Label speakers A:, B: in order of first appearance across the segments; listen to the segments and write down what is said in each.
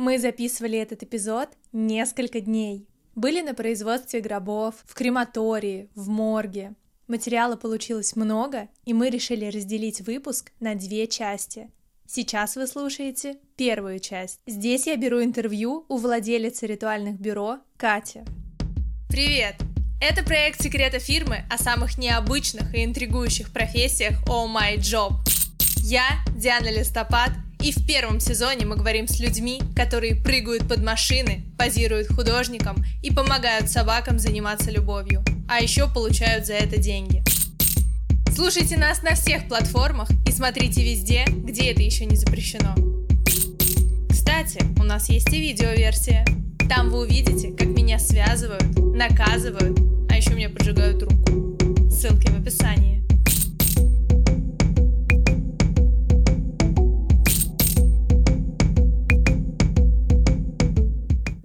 A: Мы записывали этот эпизод несколько дней. Были на производстве гробов, в крематории, в морге. Материала получилось много, и мы решили разделить выпуск на две части. Сейчас вы слушаете первую часть. Здесь я беру интервью у владелицы ритуальных бюро Кати. Привет! Это проект секрета фирмы о самых необычных и интригующих профессиях Oh My Job. Я Диана Листопад, и в первом сезоне мы говорим с людьми, которые прыгают под машины, позируют художникам и помогают собакам заниматься любовью, а еще получают за это деньги. Слушайте нас на всех платформах и смотрите везде, где это еще не запрещено. Кстати, у нас есть и видеоверсия. Там вы увидите, как меня связывают, наказывают, а еще мне поджигают руку. Ссылки в описании.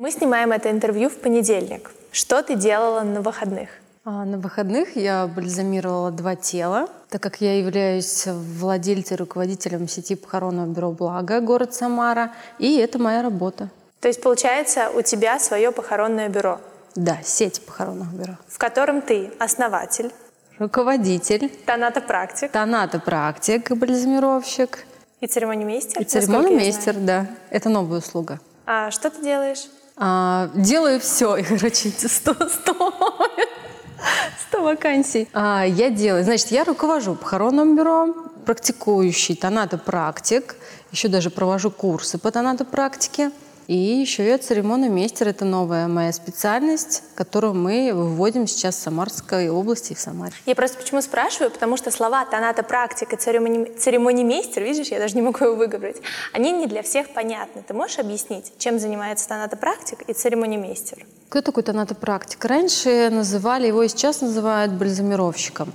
A: Мы снимаем это интервью в понедельник. Что ты делала на выходных?
B: А, на выходных я бальзамировала два тела, так как я являюсь владельцем и руководителем сети похоронного бюро «Благо» город Самара, и это моя работа.
A: То есть, получается, у тебя свое похоронное бюро?
B: Да, сеть похоронных бюро.
A: В котором ты основатель,
B: руководитель,
A: тонатопрактик,
B: тонатопрактик, бальзамировщик
A: и церемонимейстер.
B: И церемонимейстер, да. Это новая услуга.
A: А что ты делаешь?
B: А, делаю все, и, короче, 100, 100, 100 вакансий. А, я делаю, значит, я руковожу похоронным бюро, практикующий тонатопрактик, еще даже провожу курсы по тонатопрактике. И еще я церемонный мейстер. Это новая моя специальность, которую мы выводим сейчас в Самарской области и в Самаре.
A: Я просто почему спрашиваю, потому что слова тоната практика, церемони... церемонимейстер, видишь, я даже не могу его выговорить, они не для всех понятны. Ты можешь объяснить, чем занимается тоната практик и церемонимейстер?
B: Кто такой тоната практик? Раньше называли его и сейчас называют бальзамировщиком.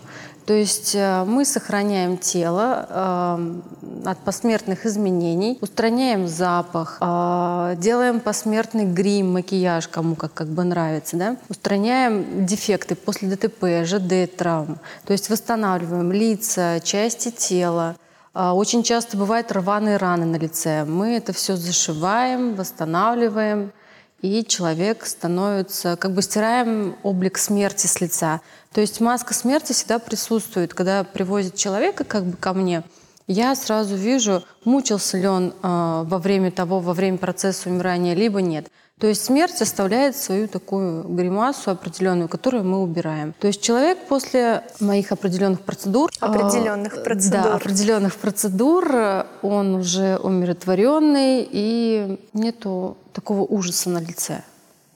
B: То есть э, мы сохраняем тело э, от посмертных изменений, устраняем запах, э, делаем посмертный грим, макияж, кому как, как бы нравится, да? устраняем дефекты после ДТП, ЖД, травм. То есть восстанавливаем лица, части тела. Очень часто бывают рваные раны на лице. Мы это все зашиваем, восстанавливаем, и человек становится, как бы стираем облик смерти с лица. То есть маска смерти всегда присутствует. Когда привозят человека как бы ко мне, я сразу вижу, мучился ли он э, во время того, во время процесса умирания, либо нет. То есть смерть оставляет свою такую гримасу определенную, которую мы убираем. То есть человек после моих определенных процедур...
A: Определенных э, процедур.
B: Да, определенных процедур, он уже умиротворенный, и нету такого ужаса на лице.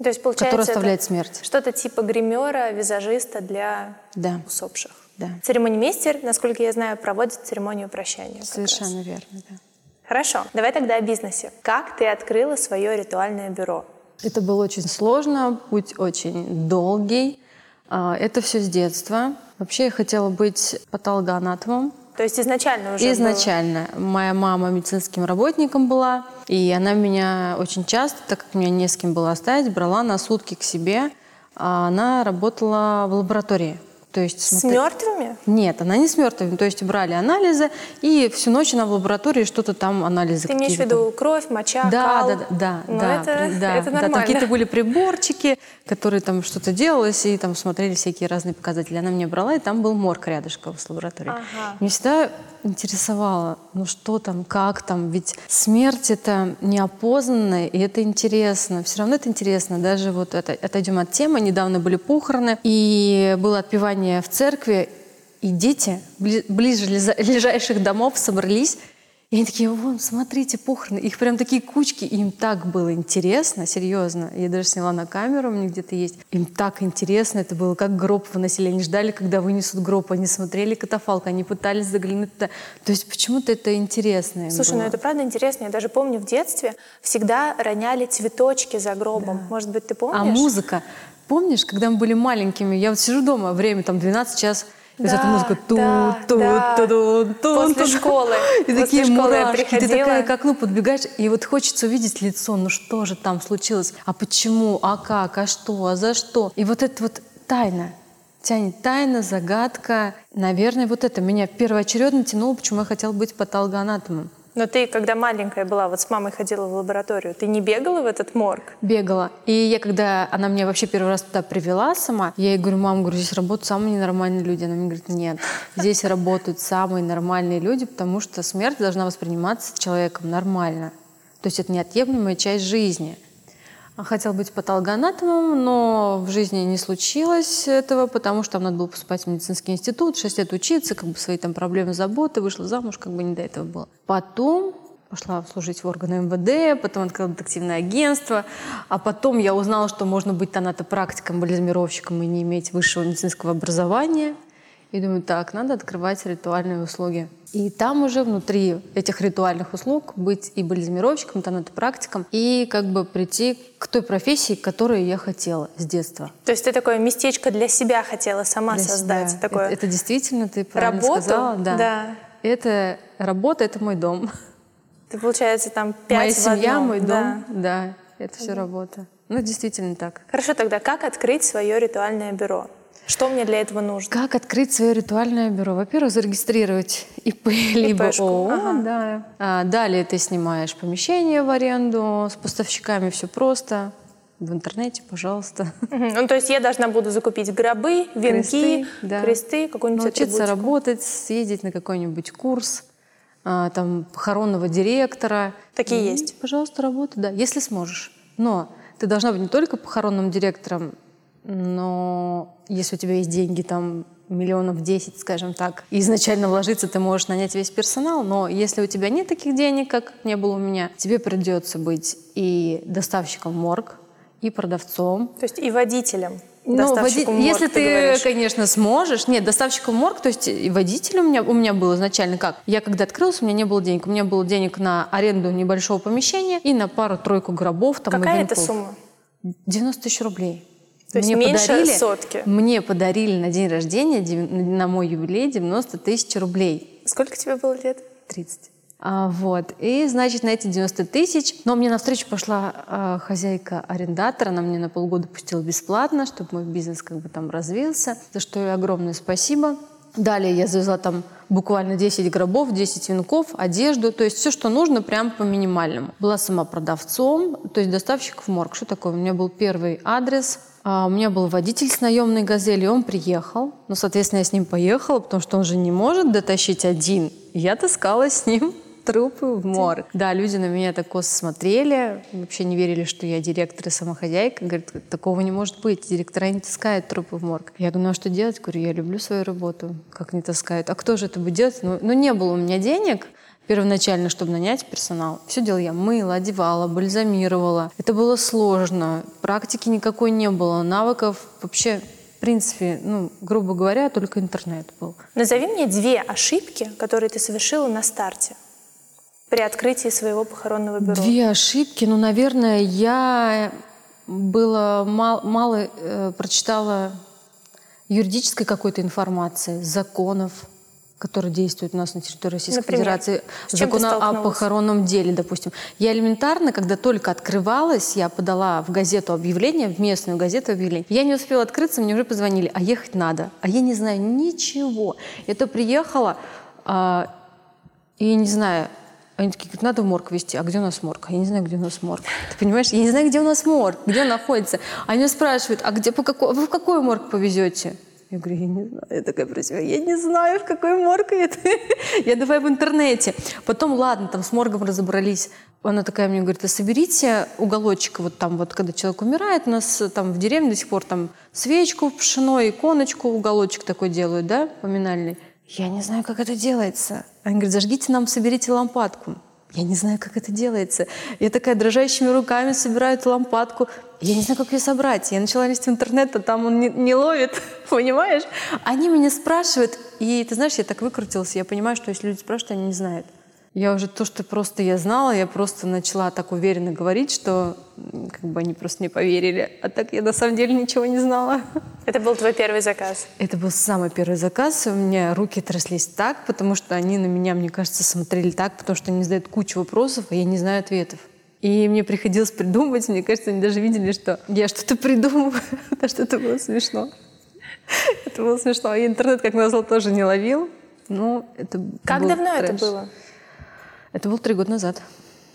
A: То есть, получается,
B: который оставляет смерть.
A: Что-то типа гримера, визажиста для
B: да.
A: усопших.
B: Да.
A: Церемонимейстер, насколько я знаю, проводит церемонию прощания.
B: Совершенно верно, да.
A: Хорошо, давай тогда о бизнесе. Как ты открыла свое ритуальное бюро?
B: Это было очень сложно, путь очень долгий. А, это все с детства. Вообще я хотела быть патологоанатомом,
A: то есть изначально уже
B: Изначально.
A: Было...
B: Моя мама медицинским работником была, и она меня очень часто, так как меня не с кем было оставить, брала на сутки к себе. А она работала в лаборатории.
A: То есть, с смотри... мертвыми?
B: Нет, она не с мертвыми. То есть брали анализы, и всю ночь она в лаборатории что-то там анализы
A: Ты имеешь в виду кровь, моча,
B: да,
A: кал?
B: Да, да, да.
A: Ну,
B: да,
A: это,
B: да,
A: это нормально.
B: Да, какие-то были приборчики, которые там что-то делалось, и там смотрели всякие разные показатели. Она меня брала, и там был морг рядышком с лабораторией.
A: Ага.
B: Мне всегда интересовало, ну что там, как там, ведь смерть это неопознанная, и это интересно, все равно это интересно, даже вот это, отойдем от темы, недавно были похороны, и было отпевание в церкви, и дети ближе ближайших домов собрались и они такие, вон, смотрите, похороны. Их прям такие кучки. им так было интересно, серьезно. Я даже сняла на камеру, у меня где-то есть. Им так интересно это было, как гроб выносили. Они ждали, когда вынесут гроб. Они смотрели катафалк, они пытались заглянуть туда. То есть почему-то это интересно
A: Слушай,
B: было.
A: ну это правда интересно. Я даже помню в детстве всегда роняли цветочки за гробом. Да. Может быть, ты помнишь?
B: А музыка? Помнишь, когда мы были маленькими, я вот сижу дома, время там 12 час,
A: и да, эта музыка ту да, ту да. ту ту ту После школы.
B: И После такие школы мурашки. Ты такая к окну подбегаешь, и вот хочется увидеть лицо, ну что же там случилось, а почему, а как, а что, а за что. И вот это вот тайна, тянет тайна, загадка. Наверное, вот это меня первоочередно тянуло, почему я хотела быть патологоанатомом.
A: Но ты, когда маленькая была, вот с мамой ходила в лабораторию, ты не бегала в этот морг?
B: Бегала. И я, когда она меня вообще первый раз туда привела сама, я ей говорю, мам, говорю, здесь работают самые ненормальные люди. Она мне говорит, нет, здесь работают самые нормальные люди, потому что смерть должна восприниматься человеком нормально. То есть это неотъемлемая часть жизни. Хотел быть патологоанатомом, но в жизни не случилось этого, потому что там надо было поступать в медицинский институт, 6 лет учиться, как бы свои там проблемы, заботы, вышла замуж, как бы не до этого было. Потом пошла служить в органы МВД, потом открыла детективное агентство, а потом я узнала, что можно быть тонатопрактиком, бализмировщиком и не иметь высшего медицинского образования. И думаю, так, надо открывать ритуальные услуги. И там уже внутри этих ритуальных услуг быть и бализмировщиком, тонатопрактиком, и как бы прийти к той профессии, которую я хотела с детства.
A: То есть ты такое местечко для себя хотела сама для создать?
B: Себя.
A: Такое...
B: Это, это действительно, ты правильно
A: Работу?
B: сказала.
A: Да. да.
B: Это работа, это мой дом.
A: Ты, получается, там пять
B: Моя
A: в
B: семья,
A: одном.
B: мой
A: да.
B: дом, да, это все работа. Ну, действительно так.
A: Хорошо, тогда как открыть свое ритуальное бюро? Что мне для этого нужно?
B: Как открыть свое ритуальное бюро? Во-первых, зарегистрировать ИП либо
A: ИПшку.
B: ООО.
A: Ага.
B: Да. А далее ты снимаешь помещение в аренду, с поставщиками все просто. В интернете, пожалуйста.
A: Угу. Ну, то есть я должна буду закупить гробы, венки,
B: кресты, да.
A: кресты какую-нибудь
B: Научиться
A: атрибутику.
B: работать, съездить на какой-нибудь курс а, там, похоронного директора.
A: Такие
B: И,
A: есть?
B: Пожалуйста, работай, да, если сможешь. Но ты должна быть не только похоронным директором, но если у тебя есть деньги, там, миллионов 10, скажем так, и изначально вложиться ты можешь нанять весь персонал, но если у тебя нет таких денег, как не было у меня, тебе придется быть и доставщиком морг, и продавцом.
A: То есть и водителем.
B: Ну, води...
A: морг,
B: если
A: ты,
B: ты,
A: говоришь.
B: конечно, сможешь. Нет, доставщиком морг, то есть и водитель у меня, у меня был изначально как? Я когда открылась, у меня не было денег. У меня было денег на аренду небольшого помещения и на пару-тройку гробов. Там,
A: Какая это сумма?
B: 90 тысяч рублей.
A: То есть меньше сотки?
B: Мне подарили на день рождения, на мой юбилей, 90 тысяч рублей.
A: Сколько тебе было лет?
B: 30. А, вот. И, значит, на эти 90 тысяч... Но мне навстречу пошла а, хозяйка арендатора, она мне на полгода пустила бесплатно, чтобы мой бизнес как бы там развился, за что ей огромное спасибо. Далее я завезла там буквально 10 гробов, 10 венков, одежду, то есть все, что нужно, прям по минимальному. Была сама продавцом, то есть доставщик в морг. Что такое? У меня был первый адрес, а, у меня был водитель с наемной «Газели», он приехал. Ну, соответственно, я с ним поехала, потому что он же не может дотащить один. Я таскала с ним трупы в морг. Да, люди на меня так косо смотрели, вообще не верили, что я директор и самохозяйка. Говорят, такого не может быть, директора не таскают трупы в морг. Я говорю, ну а что делать? Говорю, я люблю свою работу, как не таскают. А кто же это будет делать? Ну, ну не было у меня денег, первоначально, чтобы нанять персонал. Все делала я. Мыла, одевала, бальзамировала. Это было сложно. Практики никакой не было. Навыков вообще в принципе, ну, грубо говоря, только интернет был.
A: Назови мне две ошибки, которые ты совершила на старте при открытии своего похоронного бюро.
B: Две ошибки. Ну, наверное, я было мало, мало э, прочитала юридической какой-то информации, законов, которые действуют у нас на территории Российской
A: Например?
B: Федерации. Закона о похоронном деле, допустим. Я элементарно, когда только открывалась, я подала в газету объявление, в местную газету объявление. Я не успела открыться, мне уже позвонили, а ехать надо. А я не знаю ничего. Это приехала, а, и не знаю, они такие, говорят, надо в морг везти. А где у нас морг? Я не знаю, где у нас морг. Ты понимаешь? Я не знаю, где у нас морг, где он находится. Они спрашивают, а где, по какой, вы в какой морг повезете? Я говорю, я не знаю. Я такая про себя, я не знаю, в какой морг это. Я давай в интернете. Потом, ладно, там с моргом разобрались. Она такая мне говорит, а соберите уголочек, вот там вот, когда человек умирает, у нас там в деревне до сих пор там свечку, пшено, иконочку, уголочек такой делают, да, поминальный. Я не знаю, как это делается. Они говорят, зажгите нам, соберите лампадку. Я не знаю, как это делается. Я такая дрожащими руками собираю эту лампадку. Я не знаю, как ее собрать. Я начала лезть в интернет, а там он не, не ловит, понимаешь? Они меня спрашивают, и ты знаешь, я так выкрутилась, я понимаю, что если люди спрашивают, они не знают. Я уже то, что просто я знала, я просто начала так уверенно говорить, что как бы они просто не поверили. А так я на самом деле ничего не знала.
A: Это был твой первый заказ.
B: Это был самый первый заказ. У меня руки тряслись так, потому что они на меня, мне кажется, смотрели так, потому что они задают кучу вопросов, а я не знаю ответов. И мне приходилось придумывать. Мне кажется, они даже видели, что я что-то придумываю, потому что это было смешно. Это было смешно. И интернет, как назло, тоже не ловил. Ну, это
A: Как давно это
B: трэш.
A: было?
B: Это было три года назад.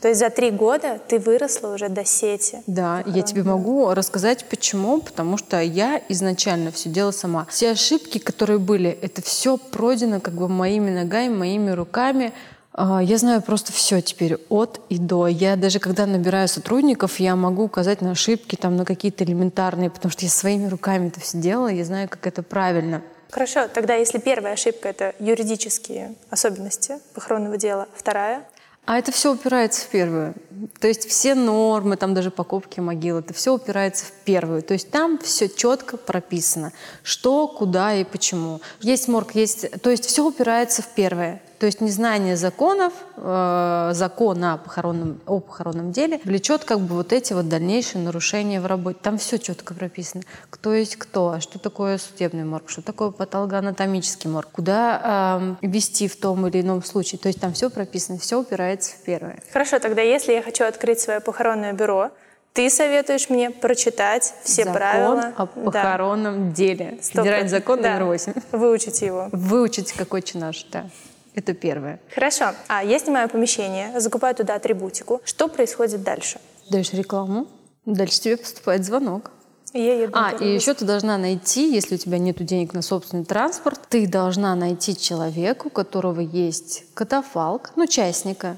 A: То есть за три года ты выросла уже до сети.
B: Да, я тебе могу рассказать почему. Потому что я изначально все делала сама. Все ошибки, которые были, это все пройдено как бы моими ногами, моими руками. А, я знаю просто все теперь от и до. Я даже когда набираю сотрудников, я могу указать на ошибки, там, на какие-то элементарные, потому что я своими руками это все делала, я знаю, как это правильно.
A: Хорошо, тогда если первая ошибка — это юридические особенности похоронного дела, вторая —
B: а это все упирается в первую. То есть все нормы, там даже покупки могил, это все упирается в первую. То есть там все четко прописано, что, куда и почему. Есть морг, есть... То есть все упирается в первое. То есть незнание законов, э, закона о похоронном, о похоронном деле влечет как бы вот эти вот дальнейшие нарушения в работе. Там все четко прописано. Кто есть кто, а что такое судебный морг, что такое патологоанатомический морг, куда э, вести в том или ином случае. То есть там все прописано, все упирается в первое.
A: Хорошо, тогда если я хочу открыть свое похоронное бюро, ты советуешь мне прочитать все
B: закон
A: правила
B: о похоронном
A: да.
B: деле. Федеральный закон
A: да.
B: номер 8.
A: Выучить его.
B: Выучить какой чинаш, да. Это первое.
A: Хорошо. А я снимаю помещение, закупаю туда атрибутику. Что происходит дальше?
B: Даешь рекламу, дальше тебе поступает звонок.
A: Я еду
B: а, и еще ты должна найти, если у тебя нет денег на собственный транспорт, ты должна найти человека, у которого есть катафалк, ну, частника,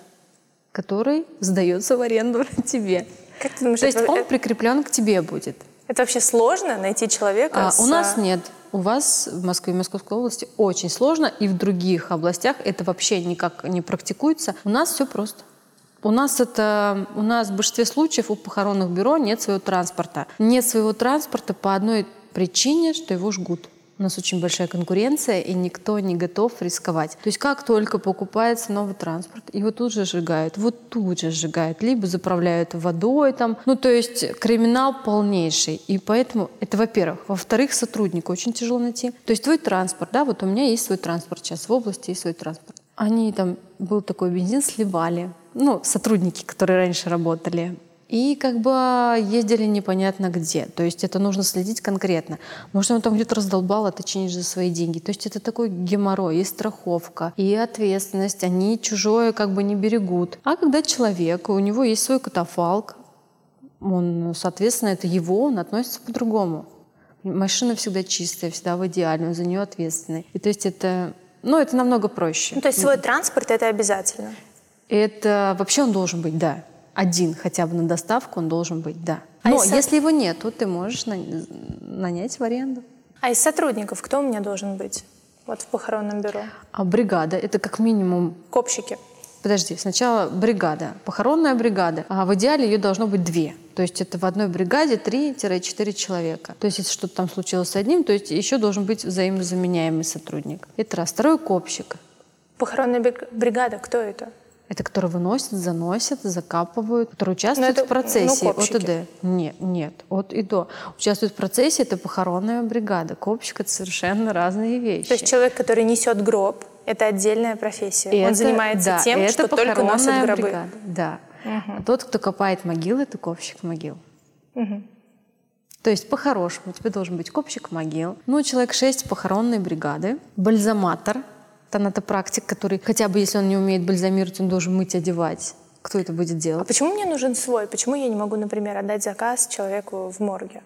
B: который сдается в аренду тебе.
A: Как ты думаешь,
B: То есть
A: это,
B: он прикреплен к тебе будет.
A: Это вообще сложно найти человека?
B: А,
A: с...
B: У нас нет. У вас в Москве и Московской области очень сложно, и в других областях это вообще никак не практикуется. У нас все просто. У нас это, у нас в большинстве случаев у похоронных бюро нет своего транспорта. Нет своего транспорта по одной причине, что его жгут. У нас очень большая конкуренция, и никто не готов рисковать. То есть как только покупается новый транспорт, его тут же сжигают, вот тут же сжигают, либо заправляют водой там. Ну, то есть криминал полнейший. И поэтому это, во-первых. Во-вторых, сотрудника очень тяжело найти. То есть твой транспорт, да, вот у меня есть свой транспорт сейчас, в области есть свой транспорт. Они там, был такой бензин, сливали. Ну, сотрудники, которые раньше работали и как бы ездили непонятно где. То есть это нужно следить конкретно. Может, он там где-то раздолбал, а ты чинишь за свои деньги. То есть это такой геморрой, и страховка, и ответственность. Они чужое как бы не берегут. А когда человек, у него есть свой катафалк, он, соответственно, это его, он относится по-другому. Машина всегда чистая, всегда в идеале, он за нее ответственный. И то есть это, ну, это намного проще.
A: Ну, то есть свой транспорт это обязательно?
B: Это вообще он должен быть, да один хотя бы на доставку он должен быть, да. А Но из... если его нет, то ты можешь нанять в аренду.
A: А из сотрудников кто у меня должен быть? Вот в похоронном бюро.
B: А бригада — это как минимум...
A: Копщики.
B: Подожди, сначала бригада, похоронная бригада. А в идеале ее должно быть две. То есть это в одной бригаде 3-4 человека. То есть если что-то там случилось с одним, то есть еще должен быть взаимозаменяемый сотрудник. Это раз. Второй — копщик.
A: Похоронная бригада, кто это?
B: Это которые выносят, заносят, закапывают, которые участвуют это, в процессе ну, от и до. Нет, нет, от и до. Участвуют в процессе, это похоронная бригада. Копчик — это совершенно разные вещи.
A: То есть человек, который несет гроб, это отдельная профессия.
B: Это,
A: Он занимается
B: да,
A: тем,
B: это
A: что только носит гробы.
B: Бригада, да. Угу. А тот, кто копает могилы, это копщик могил. Угу. То есть по-хорошему у тебя должен быть копщик могил. Ну, человек шесть похоронной бригады, бальзаматор — тонатопрактик, который хотя бы если он не умеет бальзамировать, он должен мыть, одевать. Кто это будет делать?
A: А почему мне нужен свой? Почему я не могу, например, отдать заказ человеку в морге?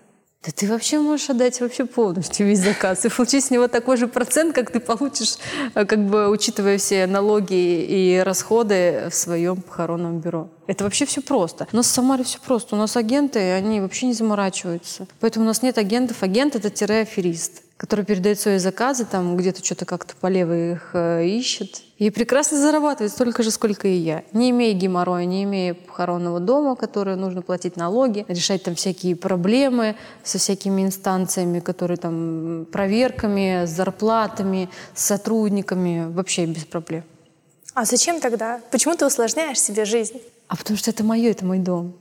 B: Да ты вообще можешь отдать вообще полностью весь заказ и получить с него такой же процент, как ты получишь, э, как бы учитывая все налоги и расходы в своем похоронном бюро. Это вообще все просто. У нас в Самаре все просто. У нас агенты, они вообще не заморачиваются. Поэтому у нас нет агентов. Агент — это тире-аферист который передает свои заказы, там где-то что-то как-то по левой их э, ищет. И прекрасно зарабатывает столько же, сколько и я. Не имея геморроя, не имея похоронного дома, который нужно платить налоги, решать там всякие проблемы со всякими инстанциями, которые там проверками, с зарплатами, с сотрудниками, вообще без проблем.
A: А зачем тогда? Почему ты усложняешь себе жизнь?
B: А потому что это мое, это мой дом.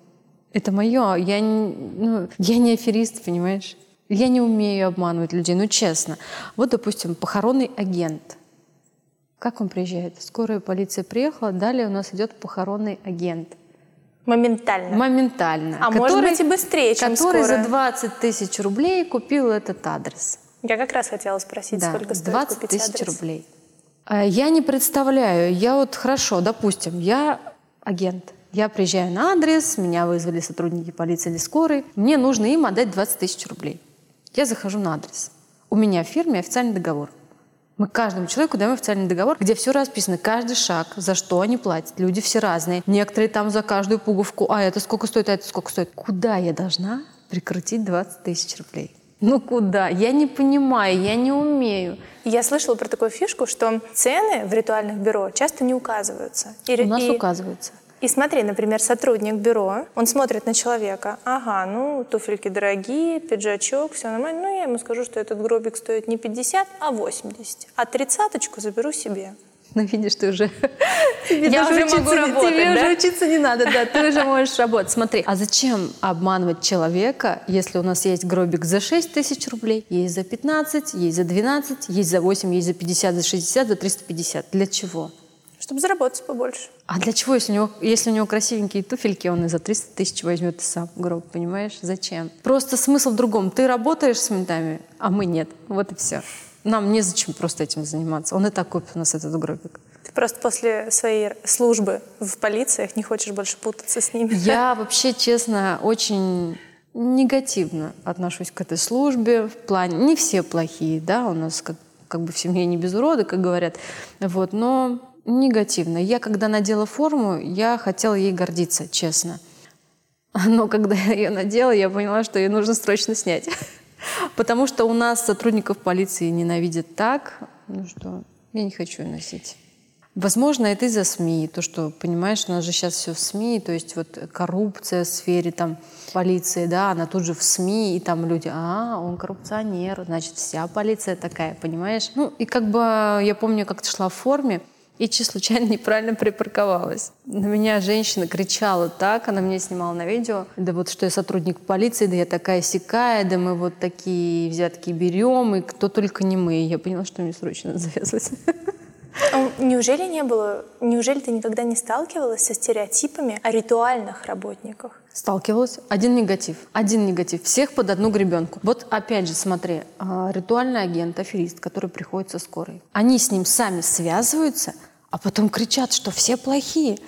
B: Это мое. Я, ну, я не аферист, понимаешь? Я не умею обманывать людей, ну честно. Вот, допустим, похоронный агент. Как он приезжает? Скорая полиция приехала, далее у нас идет похоронный агент.
A: Моментально?
B: Моментально.
A: А который, может быть и быстрее, чем
B: Который
A: скорая.
B: за 20 тысяч рублей купил этот адрес.
A: Я как раз хотела спросить,
B: да,
A: сколько стоит
B: 20
A: купить
B: тысяч
A: адрес.
B: рублей. А Я не представляю. Я вот хорошо, допустим, я агент. Я приезжаю на адрес, меня вызвали сотрудники полиции или скорой. Мне нужно им отдать 20 тысяч рублей. Я захожу на адрес. У меня в фирме официальный договор. Мы каждому человеку даем официальный договор, где все расписано, каждый шаг, за что они платят. Люди все разные. Некоторые там за каждую пуговку, а это сколько стоит, а это сколько стоит. Куда я должна прекратить 20 тысяч рублей? Ну куда? Я не понимаю, я не умею.
A: Я слышала про такую фишку, что цены в ритуальных бюро часто не указываются.
B: И, У нас и, указываются.
A: И смотри, например, сотрудник бюро, он смотрит на человека, ага, ну, туфельки дорогие, пиджачок, все нормально, ну, я ему скажу, что этот гробик стоит не 50, а 80, а тридцаточку заберу себе.
B: Ну, видишь, ты уже...
A: Тебе я уже учиться, могу работать,
B: Тебе
A: да?
B: уже учиться не надо, да, ты уже можешь работать. Смотри, а зачем обманывать человека, если у нас есть гробик за 6 тысяч рублей, есть за 15, есть за 12, есть за 8, есть за 50, за 60, за 350? Для чего?
A: Чтобы заработать побольше.
B: А для чего, если у него, если у него красивенькие туфельки, он и за 300 тысяч возьмет и сам гроб, понимаешь? Зачем? Просто смысл в другом. Ты работаешь с ментами, а мы нет. Вот и все. Нам незачем просто этим заниматься. Он и так купит у нас этот гробик.
A: Ты просто после своей службы в полициях не хочешь больше путаться с ними?
B: Я вообще, честно, очень негативно отношусь к этой службе. В плане, не все плохие, да, у нас как, как бы в семье не без урода, как говорят. Вот, но Негативно. Я, когда надела форму, я хотела ей гордиться, честно. Но когда я ее надела, я поняла, что ее нужно срочно снять. Потому что у нас сотрудников полиции ненавидят так, ну что я не хочу ее носить. Возможно, это из-за СМИ, то, что, понимаешь, у нас же сейчас все в СМИ, то есть вот коррупция в сфере там полиции, да, она тут же в СМИ, и там люди, а, он коррупционер, значит, вся полиция такая, понимаешь? Ну, и как бы я помню, как ты шла в форме, и че случайно неправильно припарковалась. На меня женщина кричала так, она меня снимала на видео, да вот что я сотрудник полиции, да я такая сякая, да мы вот такие взятки берем, и кто только не мы. Я поняла, что мне срочно завязывать.
A: А неужели не было, неужели ты никогда не сталкивалась со стереотипами о ритуальных работниках?
B: Сталкивалась. Один негатив. Один негатив. Всех под одну гребенку. Вот опять же, смотри, а, ритуальный агент, аферист, который приходит со скорой. Они с ним сами связываются, а потом кричат, что все плохие.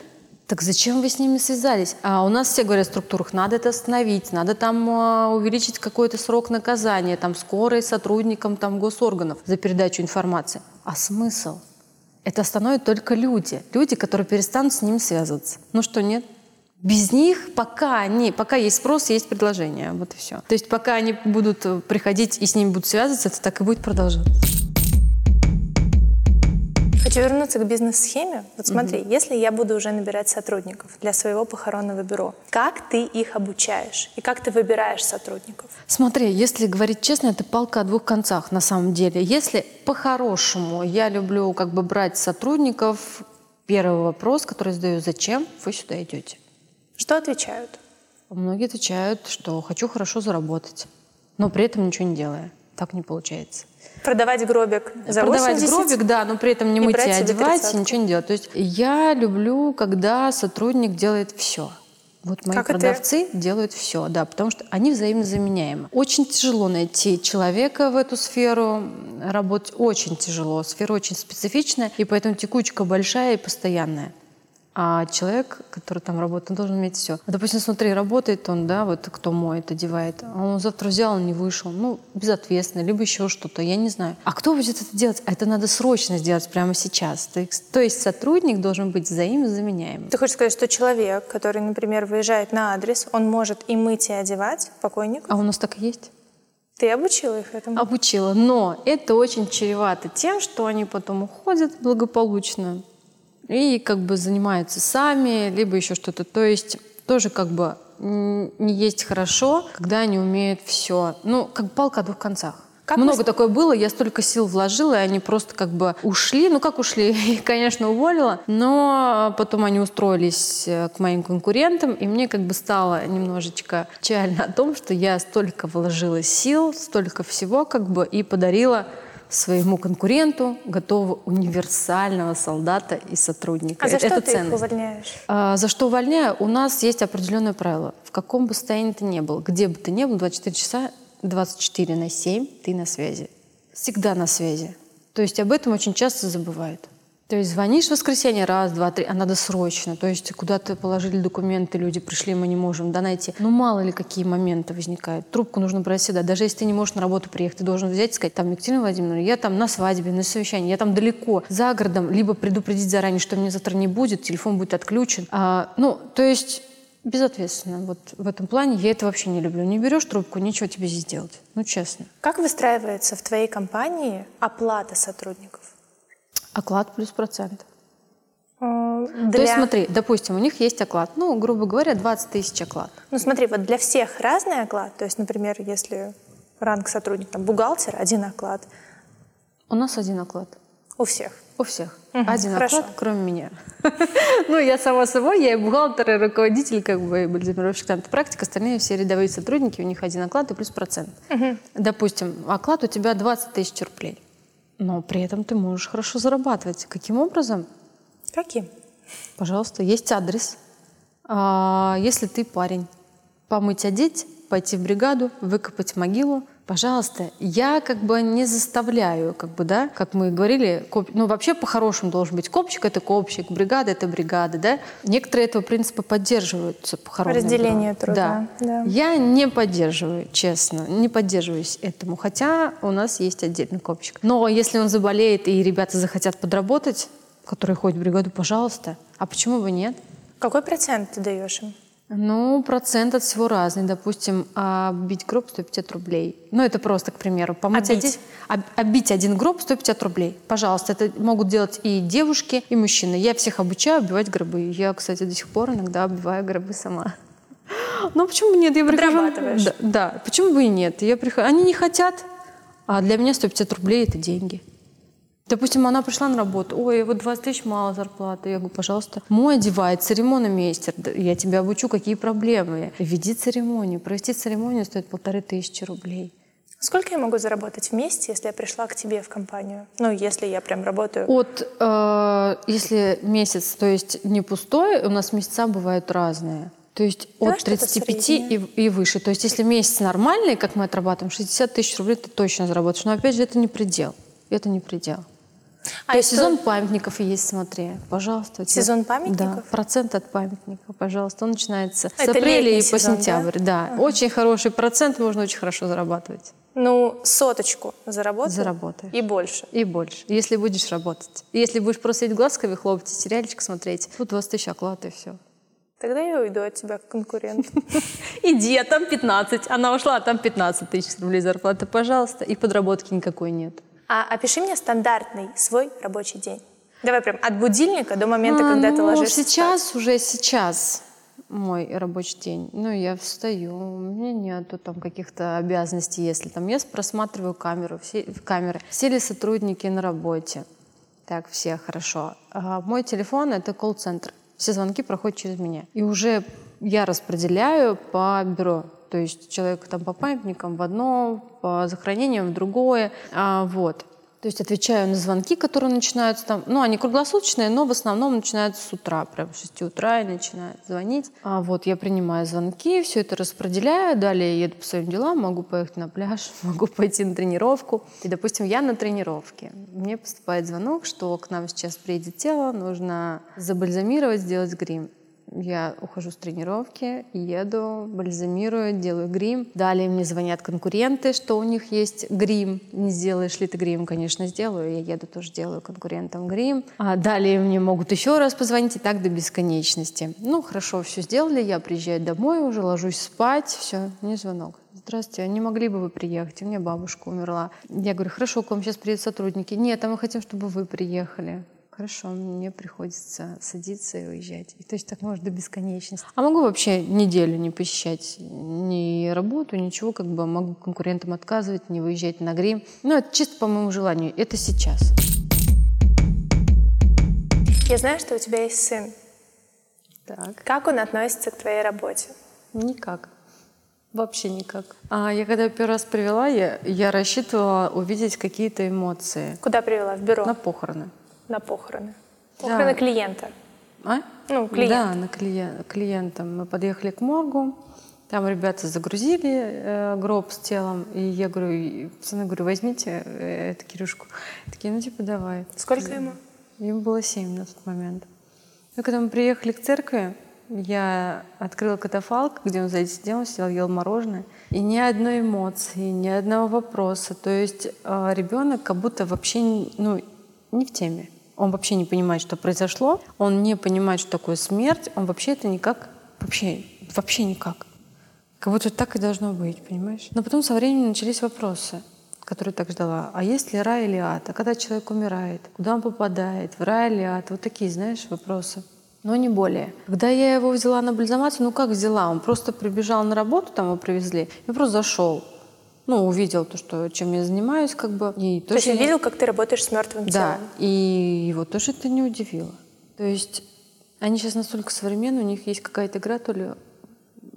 B: Так зачем вы с ними связались? А у нас все говорят в структурах, надо это остановить, надо там э, увеличить какой-то срок наказания, там скорой сотрудникам там госорганов за передачу информации. А смысл? Это остановят только люди. Люди, которые перестанут с ним связываться. Ну что, нет? Без них пока они, пока есть спрос, есть предложение. Вот и все. То есть пока они будут э, приходить и с ними будут связываться, это так и будет продолжаться.
A: Хочу вернуться к бизнес-схеме. Вот смотри, угу. если я буду уже набирать сотрудников для своего похоронного бюро, как ты их обучаешь и как ты выбираешь сотрудников?
B: Смотри, если говорить честно, это палка о двух концах на самом деле. Если по-хорошему я люблю как бы брать сотрудников, первый вопрос, который задаю, зачем вы сюда идете?
A: Что отвечают?
B: Многие отвечают, что хочу хорошо заработать, но при этом ничего не делая. Так не получается.
A: Продавать гробик за
B: Продавать
A: 80?
B: гробик, да, но при этом не мыть и одевать, и ничего не делать. То есть я люблю, когда сотрудник делает все. Вот мои как продавцы это? делают все, да, потому что они взаимозаменяемы. Очень тяжело найти человека в эту сферу, работать очень тяжело. Сфера очень специфичная, и поэтому текучка большая и постоянная. А человек, который там работает, он должен иметь все. Допустим, смотри, работает он, да, вот кто моет, одевает. А он завтра взял, он не вышел. Ну, безответственно, либо еще что-то, я не знаю. А кто будет это делать? А это надо срочно сделать прямо сейчас. То есть, сотрудник должен быть взаимозаменяемым.
A: Ты хочешь сказать, что человек, который, например, выезжает на адрес, он может и мыть, и одевать покойников?
B: А у нас так и есть.
A: Ты обучила их этому?
B: Обучила, но это очень чревато тем, что они потом уходят благополучно и как бы занимаются сами, либо еще что-то. То есть тоже как бы не есть хорошо, когда они умеют все. Ну, как палка о двух концах. Как Много вы... такое было, я столько сил вложила, и они просто как бы ушли. Ну как ушли? Их, конечно, уволила, но потом они устроились э, к моим конкурентам, и мне как бы стало немножечко печально о том, что я столько вложила сил, столько всего как бы и подарила своему конкуренту готового универсального солдата и сотрудника.
A: А за что Это ты ценность. их увольняешь?
B: А, за что увольняю? У нас есть определенное правило. В каком бы состоянии ты ни был, где бы ты ни был, 24 часа, 24 на 7 ты на связи. Всегда на связи. То есть об этом очень часто забывают. То есть звонишь в воскресенье раз, два, три, а надо срочно. То есть куда-то положили документы, люди пришли, мы не можем да, найти. Ну мало ли какие моменты возникают. Трубку нужно брать всегда. Даже если ты не можешь на работу приехать, ты должен взять и сказать, там, Екатерина Владимировна, я там на свадьбе, на совещании, я там далеко, за городом, либо предупредить заранее, что меня завтра не будет, телефон будет отключен. А, ну, то есть безответственно. Вот в этом плане я это вообще не люблю. Не берешь трубку, ничего тебе здесь делать. Ну, честно.
A: Как выстраивается в твоей компании оплата сотрудников?
B: Оклад плюс процент.
A: Для...
B: То есть смотри, допустим, у них есть оклад, ну, грубо говоря, 20 тысяч оклад.
A: Ну смотри, вот для всех разный оклад. То есть, например, если ранг сотрудника, там, бухгалтер, один оклад.
B: У нас один оклад.
A: У всех?
B: У всех.
A: Угу,
B: один
A: хорошо.
B: оклад, кроме меня. ну, я сама собой, я и бухгалтер, и руководитель, как бы, и бальзамировщик там практика, остальные все рядовые сотрудники, у них один оклад и плюс процент. Допустим, оклад у тебя 20 тысяч рублей но при этом ты можешь хорошо зарабатывать. Каким образом?
A: Каким?
B: Пожалуйста, есть адрес. А, если ты парень, помыть, одеть, пойти в бригаду, выкопать могилу, пожалуйста, я как бы не заставляю, как бы, да, как мы говорили, коп... ну, вообще по-хорошему должен быть копчик — это копчик, бригада — это бригада, да. Некоторые этого принципа поддерживаются по-хорошему.
A: Разделение труда.
B: Да.
A: да.
B: Я не поддерживаю, честно, не поддерживаюсь этому, хотя у нас есть отдельный копчик. Но если он заболеет и ребята захотят подработать, которые ходят в бригаду, пожалуйста. А почему бы нет?
A: Какой процент ты даешь им?
B: Ну, процент от всего разный. Допустим, оббить гроб 150 рублей. Ну, это просто, к примеру. Помыть
A: Оббить?
B: Один, об- оббить один гроб 150 рублей. Пожалуйста, это могут делать и девушки, и мужчины. Я всех обучаю оббивать гробы. Я, кстати, до сих пор иногда оббиваю гробы сама. Ну, почему бы нет? Я прихожу... Да, да, почему бы и нет? Я прихожу... Они не хотят, а для меня 150 рублей – это деньги. Допустим, она пришла на работу, ой, вот 20 тысяч мало зарплаты. Я говорю, пожалуйста, мой одевает, церемономейстер, да, я тебя обучу, какие проблемы. Веди церемонию. Провести церемонию стоит полторы тысячи рублей.
A: Сколько я могу заработать вместе, если я пришла к тебе в компанию? Ну, если я прям работаю.
B: От, э, если месяц, то есть не пустой, у нас месяца бывают разные. То есть
A: Давай
B: от
A: что-то
B: 35 и, и выше. То есть если месяц нормальный, как мы отрабатываем, 60 тысяч рублей ты точно заработаешь. Но опять же, это не предел. Это не предел.
A: А
B: То есть сезон памятников есть, смотри, пожалуйста.
A: Сезон памятников?
B: Да, процент от памятника, пожалуйста. Он начинается с
A: Это
B: апреля
A: летний
B: и по
A: сезон, да?
B: сентябрь. Да, очень хороший процент, можно очень хорошо зарабатывать.
A: Ну, соточку заработаю.
B: Заработаешь.
A: И больше.
B: И больше, если будешь работать. Если будешь просто сидеть глазками хлопать, сериальчик смотреть, тут 20 тысяч оклад и все.
A: Тогда я уйду от тебя как конкурент.
B: Иди, а там 15. Она ушла, а там 15 тысяч рублей зарплаты, пожалуйста. И подработки никакой нет.
A: А опиши мне стандартный свой рабочий день. Давай прям от будильника до момента,
B: А,
A: когда ты
B: ну,
A: ложишься
B: сейчас, уже сейчас мой рабочий день. Ну, я встаю, у меня нету там каких-то обязанностей, если там я просматриваю камеру, все, камеры. Все ли сотрудники на работе? Так, все хорошо. А мой телефон — это колл-центр. Все звонки проходят через меня. И уже я распределяю по бюро. То есть человек там по памятникам в одно, по захоронениям в другое. А, вот. То есть отвечаю на звонки, которые начинаются там, ну, они круглосуточные, но в основном начинаются с утра, прям с 6 утра и начинают звонить. А вот я принимаю звонки, все это распределяю, далее еду по своим делам, могу поехать на пляж, могу пойти на тренировку. И, допустим, я на тренировке. Мне поступает звонок, что к нам сейчас приедет тело, нужно забальзамировать, сделать грим. Я ухожу с тренировки, еду, бальзамирую, делаю грим. Далее мне звонят конкуренты, что у них есть грим. Не сделаешь ли ты грим? Конечно, сделаю. Я еду тоже делаю конкурентам грим. А далее мне могут еще раз позвонить и так до бесконечности. Ну, хорошо, все сделали. Я приезжаю домой уже, ложусь спать. Все, мне звонок. Здравствуйте, а не могли бы вы приехать? У меня бабушка умерла. Я говорю, хорошо, к вам сейчас приедут сотрудники. Нет, а мы хотим, чтобы вы приехали. Хорошо, мне приходится садиться и уезжать. И то есть так может до бесконечности. А могу вообще неделю не посещать ни работу, ничего, как бы могу конкурентам отказывать, не выезжать на грим. Ну, это чисто по моему желанию. Это сейчас.
A: Я знаю, что у тебя есть сын.
B: Так.
A: Как он относится к твоей работе?
B: Никак. Вообще никак. А я когда первый раз привела, я, я рассчитывала увидеть какие-то эмоции
A: Куда привела? В бюро?
B: на
A: На,
B: похороны.
A: похороны. Похороны клиента.
B: А?
A: Ну, клиент.
B: Да, на клиен- клиентам. Мы подъехали к моргу, Там ребята загрузили э, гроб с телом, и я говорю, пацаны, говорю, возьмите э, эту Кирюшку. Такие, ну типа давай.
C: Сколько ему?
B: Ему было семь на тот момент. И когда мы приехали к церкви, я открыла катафалк, где он сзади сидел, он сидел, ел мороженое. И ни одной эмоции, ни одного вопроса. То есть э, ребенок как будто вообще ну, не в теме. Он вообще не понимает, что произошло. Он не понимает, что такое смерть. Он вообще это никак, вообще, вообще никак. Как будто так и должно быть, понимаешь? Но потом со временем начались вопросы которые так ждала. А есть ли рай или ад? А когда человек умирает? Куда он попадает? В рай или ад? Вот такие, знаешь, вопросы. Но не более. Когда я его взяла на бальзамацию, ну как взяла? Он просто прибежал на работу, там его привезли, и просто зашел. Ну, увидел то, что, чем я занимаюсь, как бы.
C: И то есть он видел, как ты работаешь с мертвым
B: телом? Да, и его тоже это не удивило. То есть они сейчас настолько современные, у них есть какая-то игра, то ли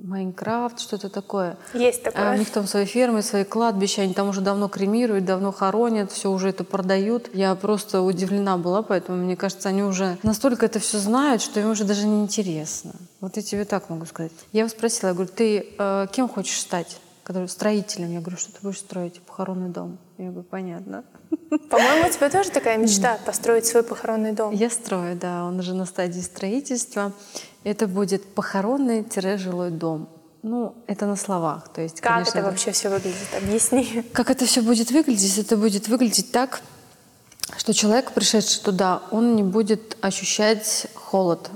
B: Майнкрафт, что-то такое.
C: Есть такое.
B: А у них там свои фермы, свои кладбища, они там уже давно кремируют, давно хоронят, все уже это продают. Я просто удивлена была, поэтому мне кажется, они уже настолько это все знают, что им уже даже не интересно. Вот я тебе так могу сказать. Я его спросила, я говорю, ты э, кем хочешь стать? Который строителем. Я говорю, что ты будешь строить похоронный дом? Я говорю, понятно.
C: По-моему, у тебя тоже такая мечта — построить свой похоронный дом.
B: Я строю, да. Он уже на стадии строительства. Это будет похоронный-жилой дом. Ну, это на словах. То есть,
C: как конечно, это вообще все выглядит? Объясни.
B: Как это все будет выглядеть? Это будет выглядеть так, что человек, пришедший туда, он не будет ощущать холод.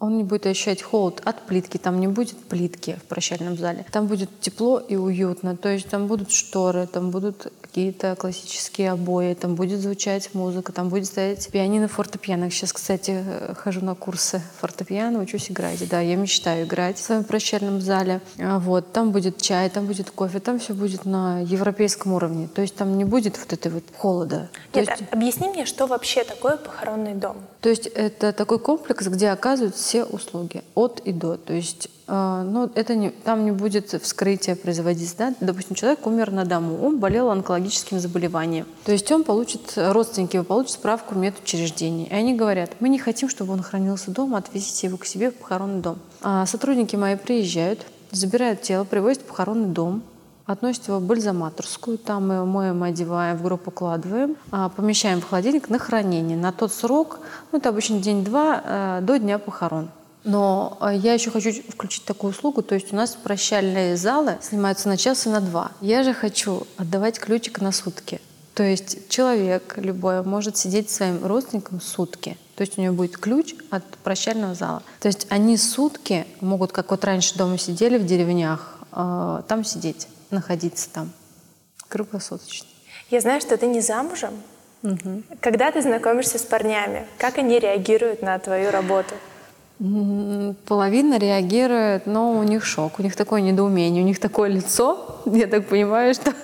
B: Он не будет ощущать холод от плитки, там не будет плитки в прощальном зале. Там будет тепло и уютно, то есть там будут шторы, там будут какие-то классические обои, там будет звучать музыка, там будет стоять пианино, фортепиано. Сейчас, кстати, хожу на курсы фортепиано, учусь играть. Да, я мечтаю играть в своем прощальном зале. А вот, там будет чай, там будет кофе, там все будет на европейском уровне. То есть там не будет вот этой вот холода.
C: Нет,
B: есть...
C: объясни мне, что вообще такое похоронный дом?
B: То есть это такой комплекс, где оказывают все услуги от и до. То есть а, ну, это не, там не будет вскрытия производиться. Да? Допустим, человек умер на дому, он болел онкологическим заболеванием. То есть он получит, родственники его получат справку в медучреждении. И они говорят, мы не хотим, чтобы он хранился дома, отвезите его к себе в похоронный дом. А сотрудники мои приезжают, забирают тело, привозят в похоронный дом, относят его в бальзаматорскую, там мы его моем, одеваем, в гроб укладываем, а, помещаем в холодильник на хранение на тот срок, ну это обычно день-два, э, до дня похорон. Но э, я еще хочу включить такую услугу, то есть у нас прощальные залы снимаются на час и на два. Я же хочу отдавать ключик на сутки. То есть человек любой может сидеть своим родственником сутки. То есть у него будет ключ от прощального зала. То есть они сутки могут, как вот раньше дома сидели в деревнях, э, там сидеть, находиться там круглосуточно.
C: Я знаю, что ты не замужем. Угу. Когда ты знакомишься с парнями, как они реагируют на твою работу?
B: Половина реагирует, но у них шок, у них такое недоумение, у них такое лицо, я так понимаю, что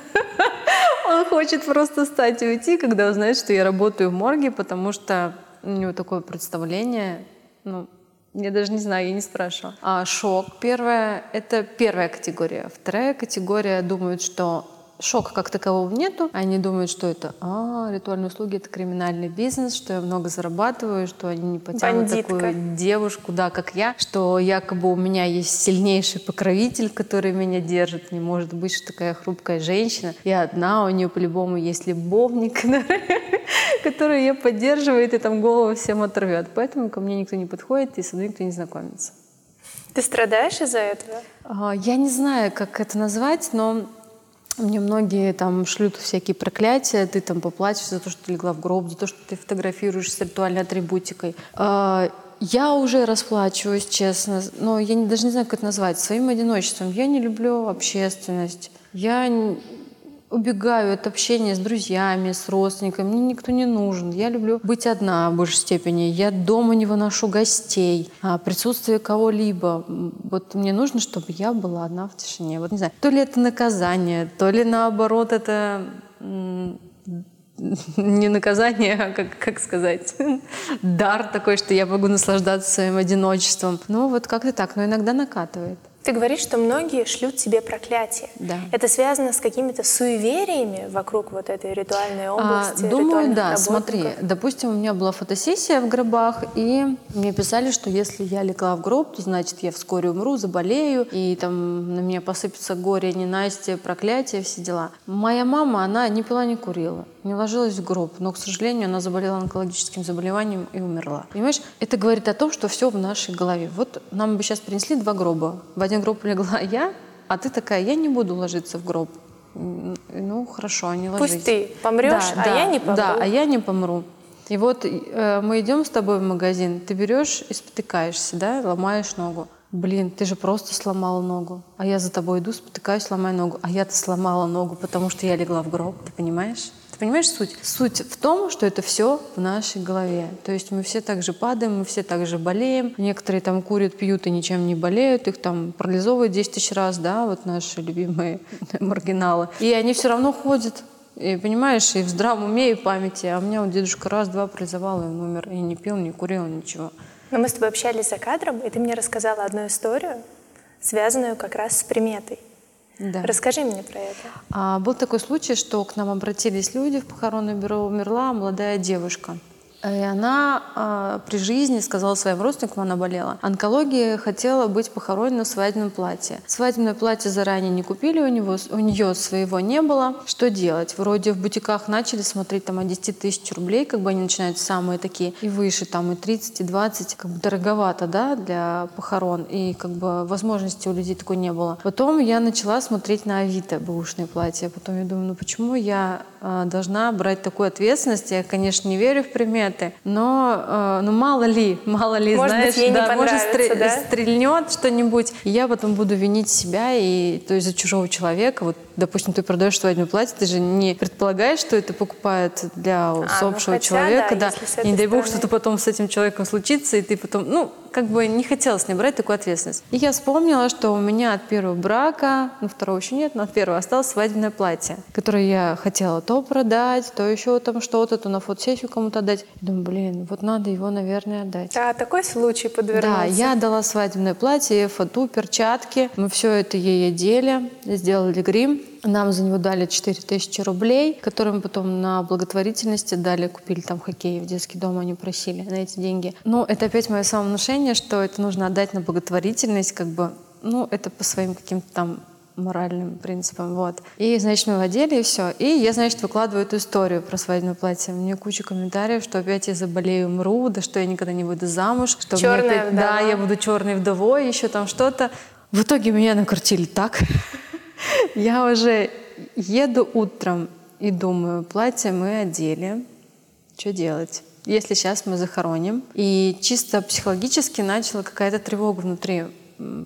B: он хочет просто встать и уйти, когда узнает, что я работаю в морге, потому что у него такое представление, ну, я даже не знаю, я не спрашивала. А шок первое — это первая категория. Вторая категория думают, что шока как такового нету. Они думают, что это а, ритуальные услуги — это криминальный бизнес, что я много зарабатываю, что они не потянут Бандитка. такую девушку, да, как я, что якобы у меня есть сильнейший покровитель, который меня держит. Не может быть, что такая хрупкая женщина. Я одна, у нее по-любому есть любовник, который ее поддерживает и там голову всем оторвет. Поэтому ко мне никто не подходит и со мной никто не знакомится.
C: Ты страдаешь из-за этого?
B: А, я не знаю, как это назвать, но мне многие там шлют всякие проклятия, ты там поплачешь за то, что ты легла в гроб, за то, что ты фотографируешь с ритуальной атрибутикой. А, я уже расплачиваюсь, честно, но я даже не знаю, как это назвать, своим одиночеством. Я не люблю общественность. Я убегаю от общения с друзьями, с родственниками. Мне никто не нужен. Я люблю быть одна в большей степени. Я дома не выношу гостей, а присутствие кого-либо. Вот мне нужно, чтобы я была одна в тишине. Вот не знаю, то ли это наказание, то ли наоборот это не наказание, а как, как сказать, дар такой, что я могу наслаждаться своим одиночеством. Ну вот как-то так, но иногда накатывает.
C: Ты говоришь, что многие шлют себе проклятие.
B: Да.
C: Это связано с какими-то суевериями вокруг вот этой ритуальной области?
B: А, думаю, да.
C: работников?
B: Смотри, допустим, у меня была фотосессия в гробах, и мне писали, что если я легла в гроб, то значит я вскоре умру, заболею, и там на меня посыпется горе, ненастье, проклятие, все дела. Моя мама, она не пила, не курила, не ложилась в гроб, но, к сожалению, она заболела онкологическим заболеванием и умерла. Понимаешь, это говорит о том, что все в нашей голове. Вот нам бы сейчас принесли два гроба. В один гроб легла я, а ты такая, я не буду ложиться в гроб. Ну, хорошо, не ложись.
C: Пусть ты помрешь,
B: да,
C: а
B: да,
C: я не помру.
B: Да, а я не помру. И вот э, мы идем с тобой в магазин, ты берешь и спотыкаешься, да, ломаешь ногу. Блин, ты же просто сломала ногу. А я за тобой иду, спотыкаюсь, ломаю ногу. А я-то сломала ногу, потому что я легла в гроб, ты понимаешь? Ты понимаешь суть? Суть в том, что это все в нашей голове. То есть мы все так же падаем, мы все так же болеем. Некоторые там курят, пьют и ничем не болеют, их там парализовывают 10 тысяч раз, да, вот наши любимые маргиналы. И они все равно ходят. И понимаешь, и в здравом уме, и памяти. А у меня вот дедушка раз-два парализовал, и он умер. И не пил, не курил, ничего.
C: Но мы с тобой общались за кадром, и ты мне рассказала одну историю, связанную как раз с приметой.
B: Да.
C: Расскажи мне про это.
B: А, был такой случай, что к нам обратились люди в похоронное бюро, умерла молодая девушка. И она а, при жизни сказала своим родственникам, она болела. Онкология хотела быть похоронена в свадебном платье. Свадебное платье заранее не купили у него, у нее своего не было. Что делать? Вроде в бутиках начали смотреть там от 10 тысяч рублей, как бы они начинают самые такие и выше, там и 30, и 20, как бы дороговато, да, для похорон. И как бы возможности у людей такой не было. Потом я начала смотреть на Авито бэушные платья. Потом я думаю, ну почему я должна брать такую ответственность? Я, конечно, не верю в приметы. Но э, ну мало ли, мало ли,
C: может
B: знаешь,
C: быть, ей
B: да,
C: не
B: может
C: стр- да?
B: стрельнет что-нибудь, и я потом буду винить себя и то есть за чужого человека. Вот, допустим, ты продаешь свадебное платье, ты же не предполагаешь, что это покупают для
C: а,
B: усопшего
C: ну, хотя,
B: человека,
C: да.
B: да.
C: И
B: не дай бог,
C: стороны.
B: что-то потом с этим человеком случится, и ты потом, ну, как бы не хотелось мне брать такую ответственность. И я вспомнила, что у меня от первого брака, ну, второго еще нет, но от первого осталось свадебное платье, которое я хотела то продать, то еще там что-то, то на фотосессию кому-то отдать. Думаю, блин, вот надо его, наверное, отдать.
C: Да, такой случай подвернулся.
B: Да, я дала свадебное платье, фату, перчатки. Мы все это ей одели, сделали грим. Нам за него дали 4000 рублей, которые мы потом на благотворительности дали, купили там хоккей в детский дом, они просили на эти деньги. Но это опять мое самовнушение, что это нужно отдать на благотворительность, как бы, ну, это по своим каким-то там моральным принципам, вот. И, значит, мы его одели, и все. И я, значит, выкладываю эту историю про свадебное платье. Мне куча комментариев, что опять я заболею, умру, да что я никогда не выйду замуж, что мне
C: Чёрная
B: опять- да,
C: вдова.
B: я буду черной вдовой, еще там что-то. В итоге меня накрутили так. Я уже еду утром и думаю, платье мы одели, что делать? Если сейчас мы захороним. И чисто психологически начала какая-то тревога внутри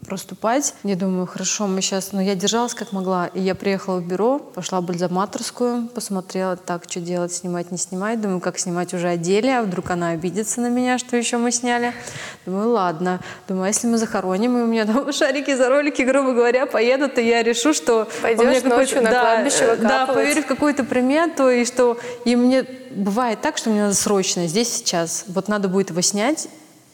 B: проступать. Я думаю, хорошо, мы сейчас... Но я держалась как могла. И я приехала в бюро, пошла в бальзаматорскую, посмотрела, так, что делать, снимать, не снимать. Думаю, как снимать уже одели, а вдруг она обидится на меня, что еще мы сняли. Думаю, ладно. Думаю, а если мы захороним, и у меня там шарики за ролики, грубо говоря, поедут, и я решу, что...
C: Пойдешь ночью на
B: да,
C: кладбище
B: э, Да,
C: выкапывать.
B: поверю в какую-то примету, и что... И мне бывает так, что мне надо срочно, здесь, сейчас. Вот надо будет его снять,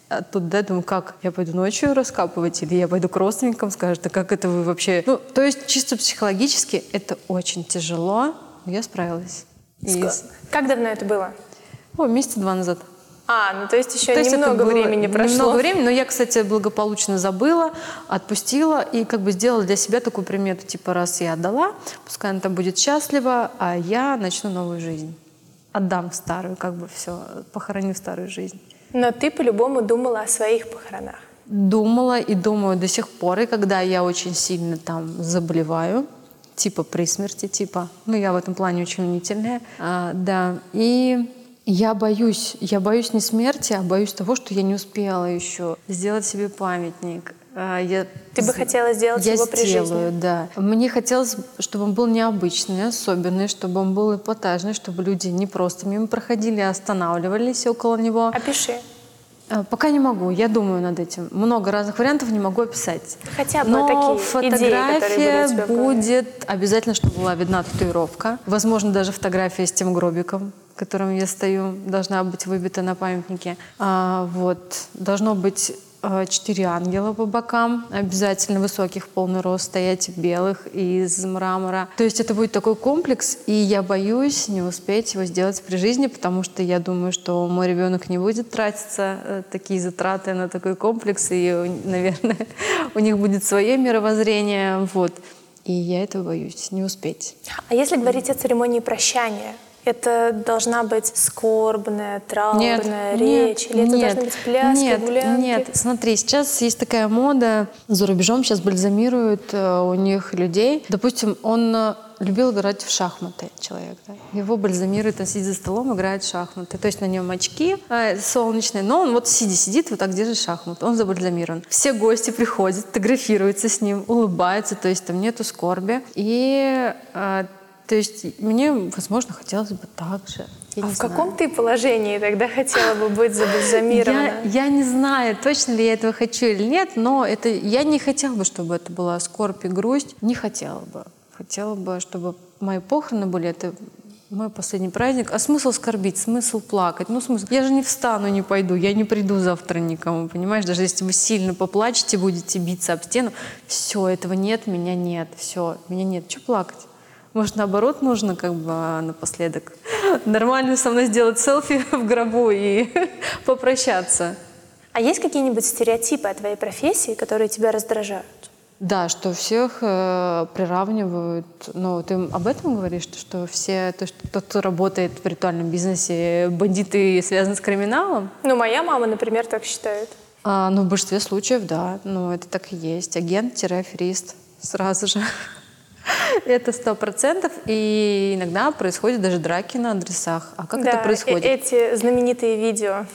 B: а тут, да, думаю, как? Я пойду ночью раскапывать или я пойду к родственникам, скажут, а как это вы вообще... Ну, то есть чисто психологически это очень тяжело, но я справилась. И
C: Ск-
B: с-
C: Как давно это было?
B: О, месяца два назад.
C: А, ну то есть еще
B: То есть
C: немного
B: было
C: времени прошло.
B: Немного времени, но я, кстати, благополучно забыла, отпустила и как бы сделала для себя такую примету, типа, раз я отдала, пускай она там будет счастлива, а я начну новую жизнь. Отдам старую, как бы все, похороню старую жизнь.
C: Но ты по-любому думала о своих похоронах.
B: Думала и думаю до сих пор, и когда я очень сильно там заболеваю, типа при смерти, типа, ну я в этом плане очень мнительная, а, да, и я боюсь, я боюсь не смерти, а боюсь того, что я не успела еще сделать себе памятник. А, Я
C: Ты бы хотела сделать
B: я
C: его при
B: сделаю,
C: жизни?
B: да. Мне хотелось, чтобы он был необычный, особенный, чтобы он был эпатажный, чтобы люди не просто мимо проходили, а останавливались около него.
C: Опиши.
B: А, Пока не могу, я думаю над этим. Много разных вариантов не могу описать.
C: Хотя бы
B: Но
C: такие идеи,
B: фотография
C: голове.
B: будет обязательно, чтобы была видна татуировка. Возможно, даже фотография с тем гробиком, в котором я стою, должна быть выбита на памятнике. А, вот. Должно быть четыре ангела по бокам, обязательно высоких, полный рост, стоять белых из мрамора. То есть это будет такой комплекс, и я боюсь не успеть его сделать при жизни, потому что я думаю, что мой ребенок не будет тратиться э, такие затраты на такой комплекс, и, наверное, у них будет свое мировоззрение. Вот. И я этого боюсь, не успеть.
C: А если говорить о церемонии прощания, это должна быть скорбная, траурная нет, речь? Нет, или это нет, должны быть пляски,
B: нет,
C: гулянки?
B: Нет, смотри, сейчас есть такая мода, за рубежом сейчас бальзамируют э, у них людей. Допустим, он э, любил играть в шахматы человек. Да? Его бальзамируют, он сидит за столом, играет в шахматы. То есть на нем очки э, солнечные, но он вот сидит, сидит, вот так держит шахмат. Он забальзамирован. Все гости приходят, фотографируются с ним, улыбаются, то есть там нету скорби. И э, то есть мне, возможно, хотелось бы так же.
C: Я а в знаю. каком ты положении тогда хотела бы быть забальзамирована?
B: Я, я не знаю, точно ли я этого хочу или нет, но это, я не хотела бы, чтобы это была скорбь и грусть. Не хотела бы. Хотела бы, чтобы мои похороны были, это мой последний праздник. А смысл скорбить, смысл плакать? Ну, смысл... Я же не встану, не пойду, я не приду завтра никому, понимаешь? Даже если вы сильно поплачете, будете биться об стену, все, этого нет, меня нет, все, меня нет. Что плакать? Может, наоборот, нужно как бы а, напоследок нормально со мной сделать селфи в гробу и попрощаться.
C: А есть какие-нибудь стереотипы о твоей профессии, которые тебя раздражают?
B: Да, что всех э, приравнивают. Ну, ты об этом говоришь, что все, то, что тот, кто работает в ритуальном бизнесе, бандиты связаны с криминалом?
C: Ну, моя мама, например, так считает.
B: А, ну, в большинстве случаев, да. Ну, это так и есть. Агент-аферист сразу же. Это сто процентов. И иногда происходят даже драки на адресах. А как
C: да,
B: это происходит?
C: Эти знаменитые видео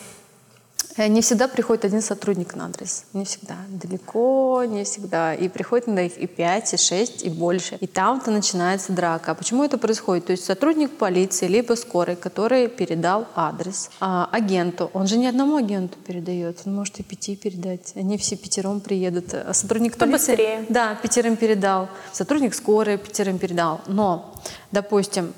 B: не всегда приходит один сотрудник на адрес. Не всегда. Далеко не всегда. И приходит на их и 5, и 6, и больше. И там-то начинается драка. А почему это происходит? То есть сотрудник полиции, либо скорой, который передал адрес а, агенту. Он же не одному агенту передает. Он может и пяти передать. Они все пятером приедут. А сотрудник
C: Кто
B: полиции...
C: Быстрее.
B: Да, пятерым передал. Сотрудник скорой пятерым передал. Но, допустим,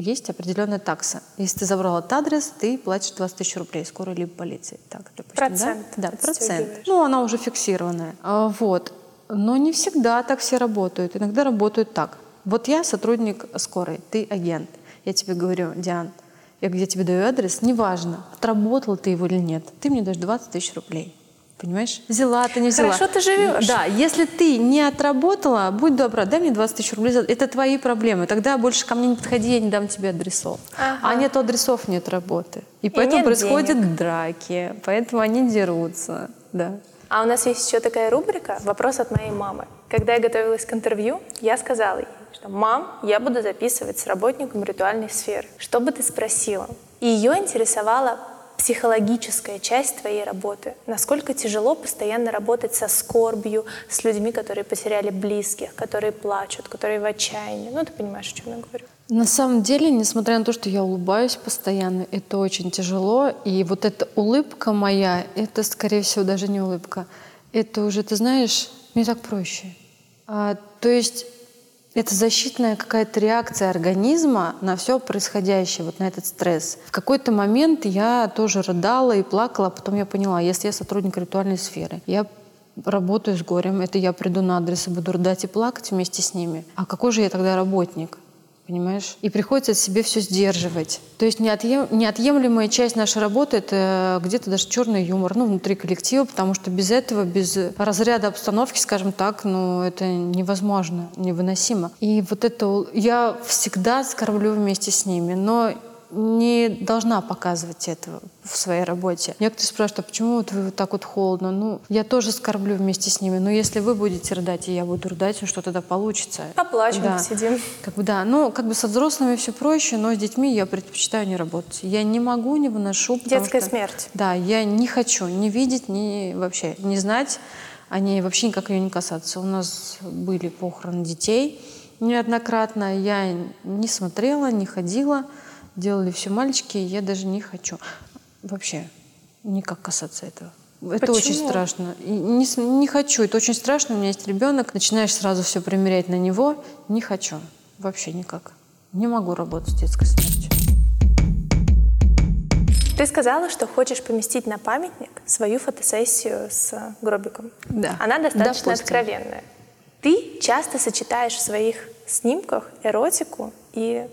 B: есть определенная такса. Если ты забрал этот адрес, ты платишь 20 тысяч рублей скорой либо полиции. Так,
C: допустим, процент.
B: Да, да процент. Ну, она уже фиксированная. А, вот. Но не всегда так все работают. Иногда работают так. Вот я сотрудник скорой, ты агент. Я тебе говорю, Диан, я где тебе даю адрес, неважно, отработал ты его или нет, ты мне даешь 20 тысяч рублей. Понимаешь? Взяла ты, не взяла.
C: Хорошо ты живешь.
B: Да, если ты не отработала, будь добра, дай мне 20 тысяч рублей. Это твои проблемы. Тогда больше ко мне не подходи, я не дам тебе адресов. Ага. А нет адресов, нет работы. И, И поэтому происходят денег. драки, поэтому они дерутся. Да.
C: А у нас есть еще такая рубрика «Вопрос от моей мамы». Когда я готовилась к интервью, я сказала ей, что «Мам, я буду записывать с работником ритуальной сферы. Что бы ты спросила?» И ее интересовала психологическая часть твоей работы. Насколько тяжело постоянно работать со скорбью, с людьми, которые потеряли близких, которые плачут, которые в отчаянии. Ну, ты понимаешь, о чем я говорю.
B: На самом деле, несмотря на то, что я улыбаюсь постоянно, это очень тяжело. И вот эта улыбка моя, это, скорее всего, даже не улыбка. Это уже, ты знаешь, мне так проще. А, то есть это защитная какая-то реакция организма на все происходящее, вот на этот стресс. В какой-то момент я тоже рыдала и плакала, а потом я поняла, если я сотрудник ритуальной сферы, я работаю с горем, это я приду на адрес и буду рыдать и плакать вместе с ними. А какой же я тогда работник? Понимаешь? И приходится себе все сдерживать. То есть неотъем, неотъемлемая часть нашей работы — это где-то даже черный юмор, ну, внутри коллектива, потому что без этого, без разряда обстановки, скажем так, ну, это невозможно, невыносимо. И вот это я всегда скорблю вместе с ними, но не должна показывать этого в своей работе. Некоторые спрашивают, а почему вот вы вот так вот холодно? Ну, я тоже скорблю вместе с ними, но если вы будете рыдать, и я буду рыдать, ну что тогда получится?
C: Поплачем, да. сидим.
B: Как бы, да, ну, как бы со взрослыми все проще, но с детьми я предпочитаю не работать. Я не могу, не выношу.
C: Детская
B: что,
C: смерть.
B: Да, я не хочу не видеть, ни вообще не знать, они вообще никак ее не касаться. У нас были похороны детей неоднократно, я не смотрела, не ходила, делали все мальчики, и я даже не хочу. Вообще никак касаться этого. Это
C: Почему?
B: очень страшно. И не, не хочу. Это очень страшно. У меня есть ребенок. Начинаешь сразу все примерять на него. Не хочу. Вообще никак. Не могу работать с детской смертью.
C: Ты сказала, что хочешь поместить на памятник
A: свою фотосессию с гробиком.
B: Да.
A: Она достаточно
B: Допустим.
A: откровенная. Ты часто сочетаешь в своих снимках эротику и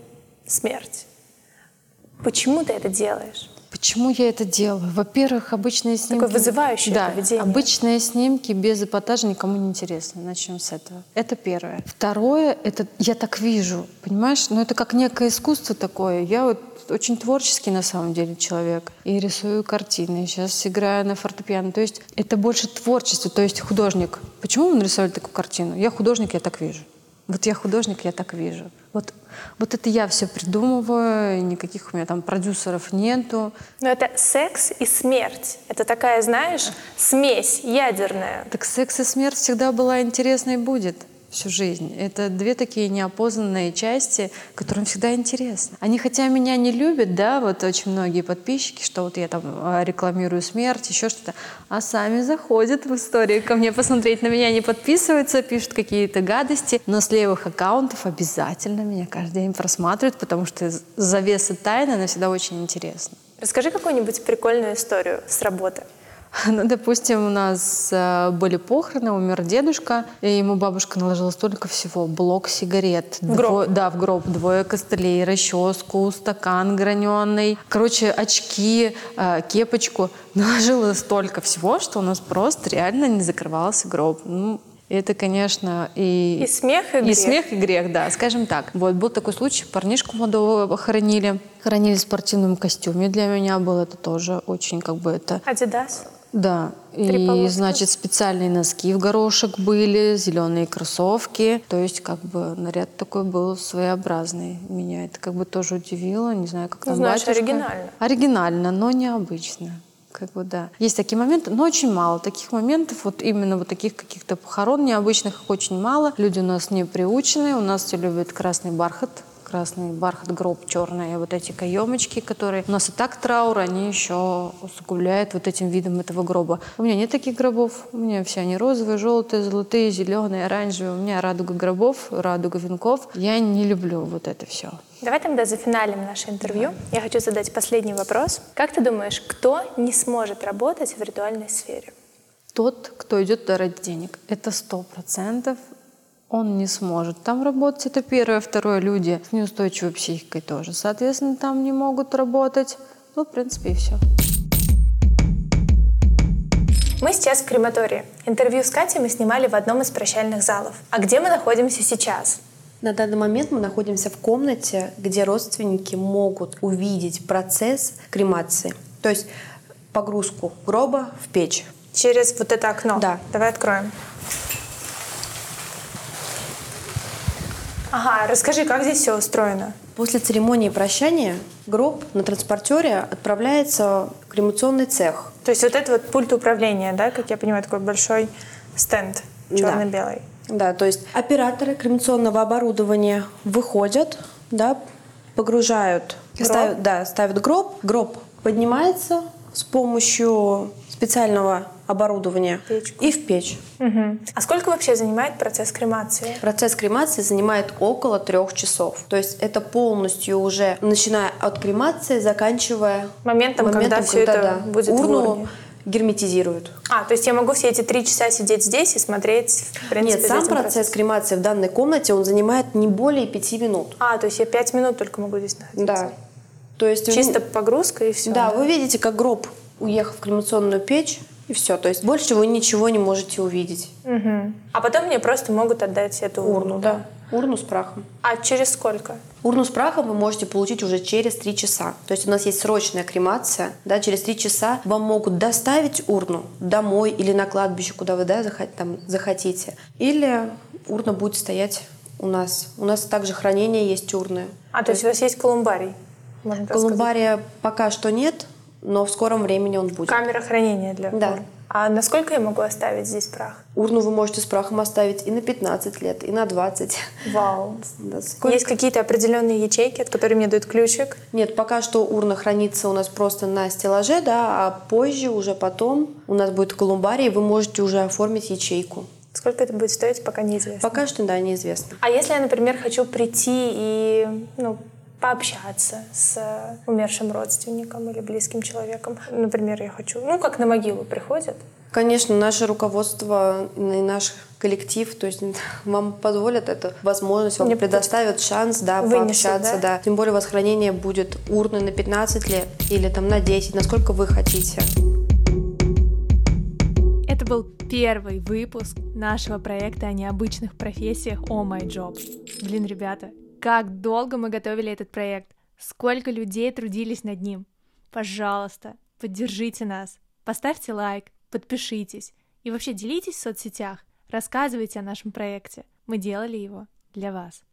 A: смерть. Почему ты это делаешь?
B: Почему я это делаю? Во-первых, обычные снимки...
A: вызывающее
B: да,
A: поведение.
B: обычные снимки без эпатажа никому не интересны. Начнем с этого. Это первое. Второе, это я так вижу, понимаешь? Ну, это как некое искусство такое. Я вот очень творческий на самом деле человек. И рисую картины, сейчас играю на фортепиано. То есть это больше творчество, то есть художник. Почему вы нарисовали такую картину? Я художник, я так вижу. Вот я художник, я так вижу. Вот, вот это я все придумываю, никаких у меня там продюсеров нету.
A: Но это секс и смерть. Это такая, знаешь, смесь ядерная.
B: Так секс и смерть всегда была интересна и будет всю жизнь. Это две такие неопознанные части, которым всегда интересно. Они хотя меня не любят, да, вот очень многие подписчики, что вот я там а, рекламирую смерть, еще что-то, а сами заходят в истории ко мне посмотреть на меня, не подписываются, пишут какие-то гадости, но с левых аккаунтов обязательно меня каждый день просматривают, потому что завеса тайны, она всегда очень интересна.
A: Расскажи какую-нибудь прикольную историю с работы.
B: Ну, допустим, у нас э, были похороны, умер дедушка, и ему бабушка наложила столько всего. Блок сигарет.
A: В гроб?
B: дво- да, в гроб. Двое костылей, расческу, стакан граненый. Короче, очки, э, кепочку. Наложила столько всего, что у нас просто реально не закрывался гроб. Ну, это, конечно, и...
A: И смех, и
B: И
A: грех.
B: смех, и грех, да, скажем так. Вот был такой случай, парнишку молодого похоронили. Хоронили в спортивном костюме. Для меня было это тоже очень как бы это...
A: Адидас.
B: Да,
A: Три
B: и
A: полоски.
B: значит специальные носки в горошек были, зеленые кроссовки. То есть как бы наряд такой был своеобразный. Меня это как бы тоже удивило. Не знаю, как
A: Ну,
B: там
A: знаешь,
B: батюшка.
A: оригинально.
B: Оригинально, но необычно. Как бы да. Есть такие моменты, но очень мало таких моментов. Вот именно вот таких каких-то похорон необычных их очень мало. Люди у нас не приучены. У нас все любят красный бархат, красный бархат, гроб, черные вот эти каемочки, которые у нас и так траур, они еще усугубляют вот этим видом этого гроба. У меня нет таких гробов, у меня все они розовые, желтые, золотые, зеленые, оранжевые. У меня радуга гробов, радуга венков. Я не люблю вот это все.
A: Давай тогда зафиналим наше интервью. Я хочу задать последний вопрос. Как ты думаешь, кто не сможет работать в ритуальной сфере?
B: Тот, кто идет ради денег, это сто процентов он не сможет там работать. Это первое. Второе, люди с неустойчивой психикой тоже. Соответственно, там не могут работать. Ну, в принципе, и все.
A: Мы сейчас в крематории. Интервью с Катей мы снимали в одном из прощальных залов. А где мы находимся сейчас?
D: На данный момент мы находимся в комнате, где родственники могут увидеть процесс кремации. То есть погрузку гроба в печь.
A: Через вот это окно?
D: Да.
A: Давай откроем. Ага, расскажи, как здесь все устроено?
D: После церемонии прощания гроб на транспортере отправляется в кремационный цех.
A: То есть вот это вот пульт управления, да, как я понимаю, такой большой стенд
D: Да.
A: черно-белый.
D: Да, то есть операторы кремационного оборудования выходят, да, погружают,
A: Гроб?
D: ставят, да, ставят гроб. Гроб поднимается с помощью специального оборудования
A: Печку.
D: и в печь.
A: Мгм. А сколько вообще занимает процесс кремации?
D: Процесс кремации занимает около трех часов. То есть это полностью уже, начиная от кремации, заканчивая
A: Моментом, когда всё это будет в
D: урну
A: урне.
D: герметизируют.
A: А, то есть я могу все эти три часа сидеть здесь и смотреть, в принципе,
D: Нет, сам процесс
A: процессом?
D: кремации в данной комнате, он занимает не более пяти минут.
A: А, то есть я пять минут только могу здесь находиться?
D: Да. То есть вы-
A: Чисто погрузка и все.
D: Да, вы видите, как гроб уехал в кремационную печь, и все. То есть больше вы ничего не можете увидеть.
A: А потом мне просто могут отдать эту урну, да?
D: Урну с прахом.
A: А через сколько?
D: Урну с прахом вы можете получить уже через три часа. То есть у нас есть срочная кремация, да, через три часа вам могут доставить урну домой или на кладбище, куда вы да, захот- там, захотите. Или урна будет стоять у нас. У нас также хранение есть урны.
A: А, то есть у вас есть колумбарий?
D: Колумбария пока что нет, но в скором времени он будет.
A: Камера хранения для
D: Да.
A: урн. А насколько я могу оставить здесь прах?
D: Урну вы можете с прахом оставить и на 15 лет, и на 20.
A: Вау.
D: Да, сколько-
A: Есть какие-то определенные ячейки, от которых мне дают ключик?
D: Нет, пока что урна хранится у нас просто на стеллаже, да, а позже, уже потом, у нас будет колумбарий, и вы можете уже оформить ячейку.
A: Сколько это будет стоить, пока неизвестно.
D: Пока что, да, неизвестно.
A: А если я, например, хочу прийти и ну,
C: пообщаться с умершим родственником или близким человеком. Например, я хочу, ну, как на могилу приходят.
D: Конечно, наше руководство и наш коллектив, то есть вам позволят эту возможность, вам Мне предоставят шанс, да, вынесут, пообщаться, да? да. Тем более у вас хранение будет урны на 15 лет или там на 10, насколько вы хотите.
A: Это был первый выпуск нашего проекта о необычных профессиях «О oh My Job». Блин, ребята, как долго мы готовили этот проект, сколько людей трудились над ним. Пожалуйста, поддержите нас, поставьте лайк, подпишитесь и вообще делитесь в соцсетях, рассказывайте о нашем проекте. Мы делали его для вас.